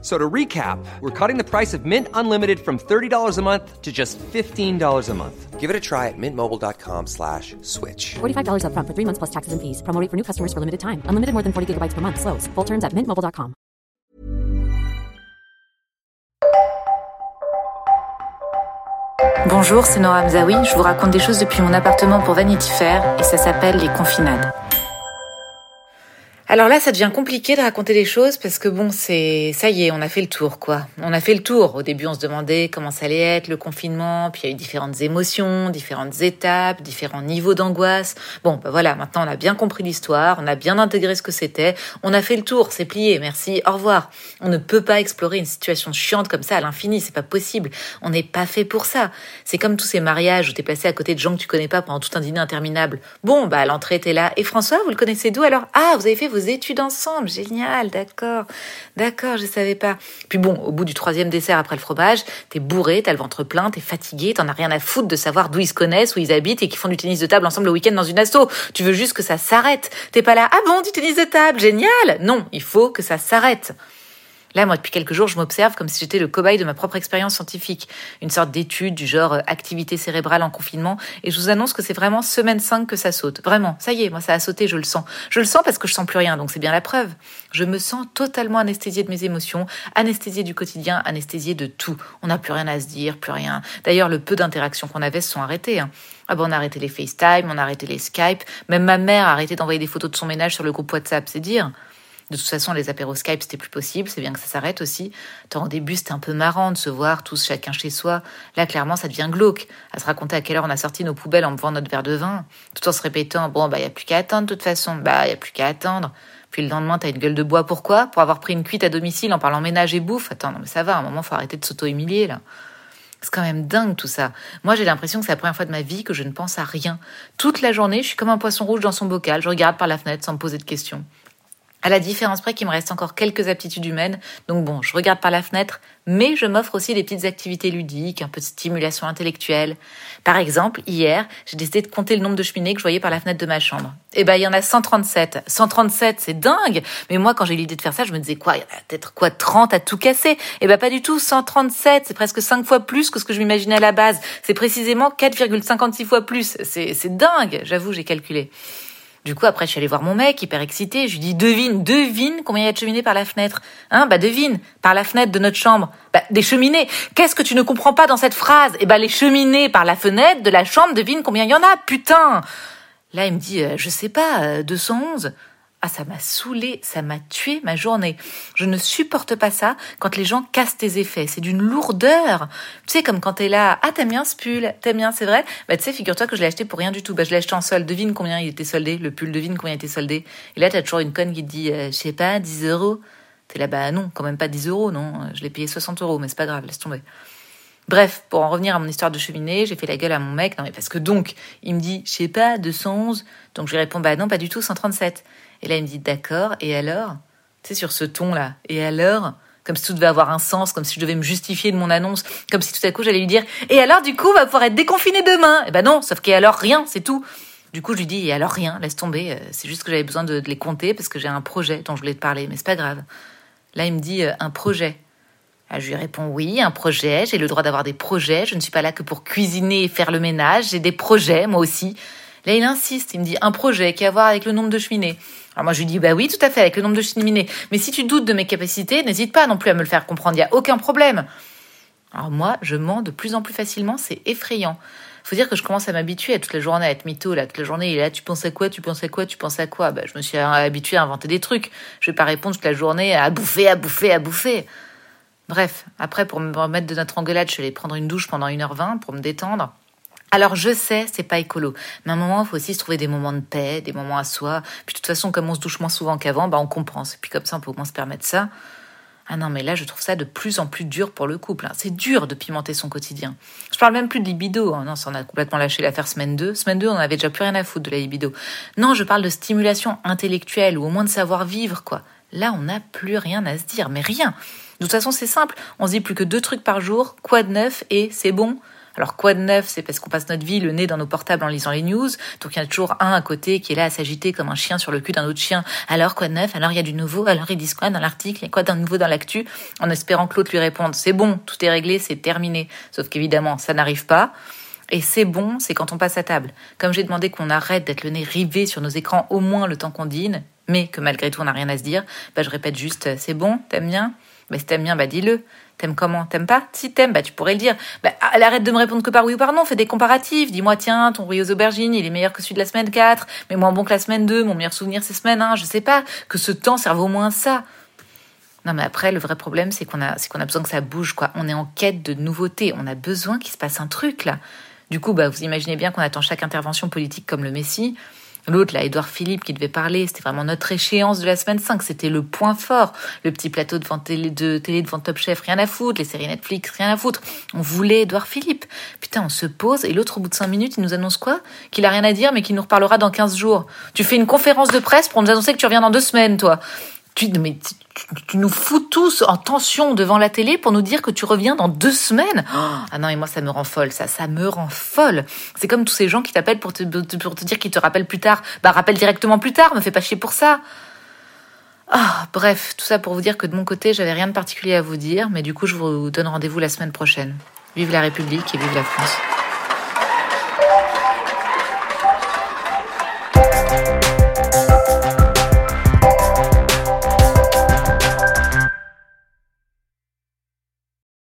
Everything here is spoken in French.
So to recap, we're cutting the price of Mint Unlimited from $30 a month to just $15 a month. Give it a try at mintmobile.com slash switch. $45 upfront for three months plus taxes and fees. Promo rate for new customers for limited time. Unlimited more than 40 gigabytes per month. Slows. Full terms at mintmobile.com. Bonjour, c'est Nora Mzaoui. Je vous raconte des choses depuis mon appartement pour Vanity Fair et ça s'appelle Les Confinades. Alors là, ça devient compliqué de raconter les choses parce que bon, c'est ça y est, on a fait le tour quoi. On a fait le tour. Au début, on se demandait comment ça allait être le confinement, puis il y a eu différentes émotions, différentes étapes, différents niveaux d'angoisse. Bon, bah voilà, maintenant on a bien compris l'histoire, on a bien intégré ce que c'était, on a fait le tour, c'est plié. Merci, au revoir. On ne peut pas explorer une situation chiante comme ça à l'infini, c'est pas possible. On n'est pas fait pour ça. C'est comme tous ces mariages où t'es passé à côté de gens que tu connais pas pendant tout un dîner interminable. Bon, bah l'entrée t'es là. Et François, vous le connaissez d'où alors? Ah, vous avez fait vos études ensemble, génial, d'accord, d'accord, je savais pas. Puis bon, au bout du troisième dessert après le fromage, t'es bourré, t'as le ventre plein, t'es fatigué, t'en as rien à foutre de savoir d'où ils se connaissent, où ils habitent et qu'ils font du tennis de table ensemble le week-end dans une asso. Tu veux juste que ça s'arrête. T'es pas là, ah bon, du tennis de table, génial. Non, il faut que ça s'arrête. Là, moi, depuis quelques jours, je m'observe comme si j'étais le cobaye de ma propre expérience scientifique. Une sorte d'étude du genre euh, activité cérébrale en confinement. Et je vous annonce que c'est vraiment semaine 5 que ça saute. Vraiment. Ça y est, moi, ça a sauté, je le sens. Je le sens parce que je sens plus rien. Donc c'est bien la preuve. Je me sens totalement anesthésiée de mes émotions, anesthésiée du quotidien, anesthésiée de tout. On n'a plus rien à se dire, plus rien. D'ailleurs, le peu d'interactions qu'on avait se sont arrêtées. Hein. Ah ben, on a arrêté les FaceTime, on a arrêté les Skype. Même ma mère a arrêté d'envoyer des photos de son ménage sur le groupe WhatsApp, c'est dire. De toute façon, les apéros Skype, c'était plus possible. C'est bien que ça s'arrête aussi. Tant au début, c'était un peu marrant de se voir tous chacun chez soi. Là, clairement, ça devient glauque. À se raconter à quelle heure on a sorti nos poubelles en buvant notre verre de vin, tout en se répétant bon, bah, y a plus qu'à attendre de toute façon. Bah, y a plus qu'à attendre. Puis le lendemain, t'as une gueule de bois. Pourquoi? Pour avoir pris une cuite à domicile en parlant ménage et bouffe. Attends, non, mais ça va. À un moment, faut arrêter de s'auto-humilier, là. C'est quand même dingue tout ça. Moi, j'ai l'impression que c'est la première fois de ma vie que je ne pense à rien. Toute la journée, je suis comme un poisson rouge dans son bocal. Je regarde par la fenêtre sans me poser de questions. À la différence près qu'il me reste encore quelques aptitudes humaines, donc bon, je regarde par la fenêtre, mais je m'offre aussi des petites activités ludiques, un peu de stimulation intellectuelle. Par exemple, hier, j'ai décidé de compter le nombre de cheminées que je voyais par la fenêtre de ma chambre. Eh ben, il y en a 137. 137, c'est dingue! Mais moi, quand j'ai eu l'idée de faire ça, je me disais quoi? Il y en a peut-être quoi, 30 à tout casser? Eh ben, pas du tout. 137, c'est presque 5 fois plus que ce que je m'imaginais à la base. C'est précisément 4,56 fois plus. C'est, c'est dingue! J'avoue, j'ai calculé. Du coup, après, je suis allée voir mon mec, hyper excité. Je lui dis, devine, devine combien il y a de cheminées par la fenêtre. Hein, bah, devine, par la fenêtre de notre chambre. Bah, des cheminées. Qu'est-ce que tu ne comprends pas dans cette phrase? Eh bah, les cheminées par la fenêtre de la chambre, devine combien il y en a, putain! Là, il me dit, euh, je sais pas, euh, 211. Ah, ça m'a saoulé, ça m'a tué ma journée. Je ne supporte pas ça quand les gens cassent tes effets. C'est d'une lourdeur. Tu sais, comme quand t'es là, ah, t'aimes bien ce pull, t'aimes bien, c'est vrai. Bah, tu sais, figure-toi que je l'ai acheté pour rien du tout. Bah, je l'ai acheté en solde. Devine combien il était soldé. Le pull, devine combien il était soldé. Et là, t'as toujours une conne qui te dit, euh, je sais pas, 10 euros. T'es là, bah non, quand même pas 10 euros, non. Je l'ai payé 60 euros, mais c'est pas grave, laisse tomber. Bref, pour en revenir à mon histoire de cheminée, j'ai fait la gueule à mon mec. Non, mais parce que donc, il me dit, je sais pas, 211. Donc je lui réponds, bah non, pas du tout, 137. Et là, il me dit d'accord, et alors? Tu sais, sur ce ton-là, et alors? Comme si tout devait avoir un sens, comme si je devais me justifier de mon annonce, comme si tout à coup j'allais lui dire Et alors, du coup, on va pouvoir être déconfiné demain? Eh ben non, sauf qu'et alors, rien, c'est tout. Du coup, je lui dis Et alors, rien, laisse tomber, euh, c'est juste que j'avais besoin de, les compter parce que j'ai un projet dont je voulais te parler, mais c'est pas grave. Là, il me dit euh, Un projet. Ah, je lui réponds oui, un projet, j'ai le droit d'avoir des projets, je ne suis pas là que pour cuisiner et faire le ménage, j'ai des projets, moi aussi. Là, il insiste, il me dit un projet qui a à voir avec le nombre de cheminées. Alors moi, je lui dis bah oui, tout à fait, avec le nombre de cheminées. Mais si tu doutes de mes capacités, n'hésite pas non plus à me le faire comprendre, il n'y a aucun problème. Alors moi, je mens de plus en plus facilement, c'est effrayant. Faut dire que je commence à m'habituer à toute la journée à être mytho, là, toute la journée, est là, tu penses à quoi, tu penses à quoi, tu penses à quoi? Bah, Je me suis habituée à inventer des trucs. Je vais pas répondre toute la journée à bouffer, à bouffer, à bouffer. Bref, après, pour me remettre de notre engueulade, je suis allée prendre une douche pendant 1h20 pour me détendre. Alors je sais, c'est pas écolo, mais à un moment, il faut aussi se trouver des moments de paix, des moments à soi. Puis de toute façon, comme on se douche moins souvent qu'avant, bah on compense. Et puis comme ça, on peut au moins se permettre ça. Ah non, mais là, je trouve ça de plus en plus dur pour le couple. Hein. C'est dur de pimenter son quotidien. Je parle même plus de libido. Hein. Non, ça, on a complètement lâché l'affaire semaine 2. Semaine 2, on avait déjà plus rien à foutre de la libido. Non, je parle de stimulation intellectuelle ou au moins de savoir vivre, quoi. Là, on n'a plus rien à se dire, mais rien. De toute façon, c'est simple. On se dit plus que deux trucs par jour, quoi de neuf, et c'est bon? Alors quoi de neuf? C'est parce qu'on passe notre vie le nez dans nos portables en lisant les news. Donc il y a toujours un à côté qui est là à s'agiter comme un chien sur le cul d'un autre chien. Alors quoi de neuf? Alors il y a du nouveau? Alors ils disent quoi dans l'article? Il y a quoi d'un nouveau dans l'actu? En espérant que l'autre lui réponde c'est bon, tout est réglé, c'est terminé. Sauf qu'évidemment ça n'arrive pas. Et c'est bon, c'est quand on passe à table. Comme j'ai demandé qu'on arrête d'être le nez rivé sur nos écrans au moins le temps qu'on dîne, mais que malgré tout on n'a rien à se dire, bah je répète juste c'est bon, t'aimes bien? Bah si t'aimes bien, bah dis-le. T'aimes comment? T'aimes pas? Si t'aimes, bah tu pourrais le dire. Bah arrête de me répondre que par oui ou par non, fais des comparatifs. Dis-moi, tiens, ton riz aux aubergines, il est meilleur que celui de la semaine 4, mais moins bon que la semaine 2, mon meilleur souvenir c'est semaine 1, je sais pas. Que ce temps serve au moins ça. Non mais après, le vrai problème, c'est qu'on a, qu'on a besoin que ça bouge, quoi. On est en quête de nouveautés, on a besoin qu'il se passe un truc, là. Du coup, bah, vous imaginez bien qu'on attend chaque intervention politique comme le Messie. L'autre, là, Édouard Philippe, qui devait parler, c'était vraiment notre échéance de la semaine 5. C'était le point fort. Le petit plateau de télé, de télé devant Top Chef, rien à foutre. Les séries Netflix, rien à foutre. On voulait Édouard Philippe. Putain, on se pose et l'autre, au bout de 5 minutes, il nous annonce quoi? Qu'il a rien à dire, mais qu'il nous reparlera dans 15 jours. Tu fais une conférence de presse pour nous annoncer que tu reviens dans deux semaines, toi. Tu, nous fous tous en tension devant la télé pour nous dire que tu reviens dans deux semaines. ah non, et moi, ça me rend folle, ça, me rend folle. C'est comme tous ces gens qui t'appellent pour te, pour te dire qu'ils te rappellent plus tard. Bah, rappelle directement plus tard, me fais pas chier pour ça. Ah, bref, tout ça pour vous dire que de mon côté, j'avais rien de particulier à vous dire, mais du coup, je vous donne rendez-vous la semaine prochaine. Vive la République et vive la France.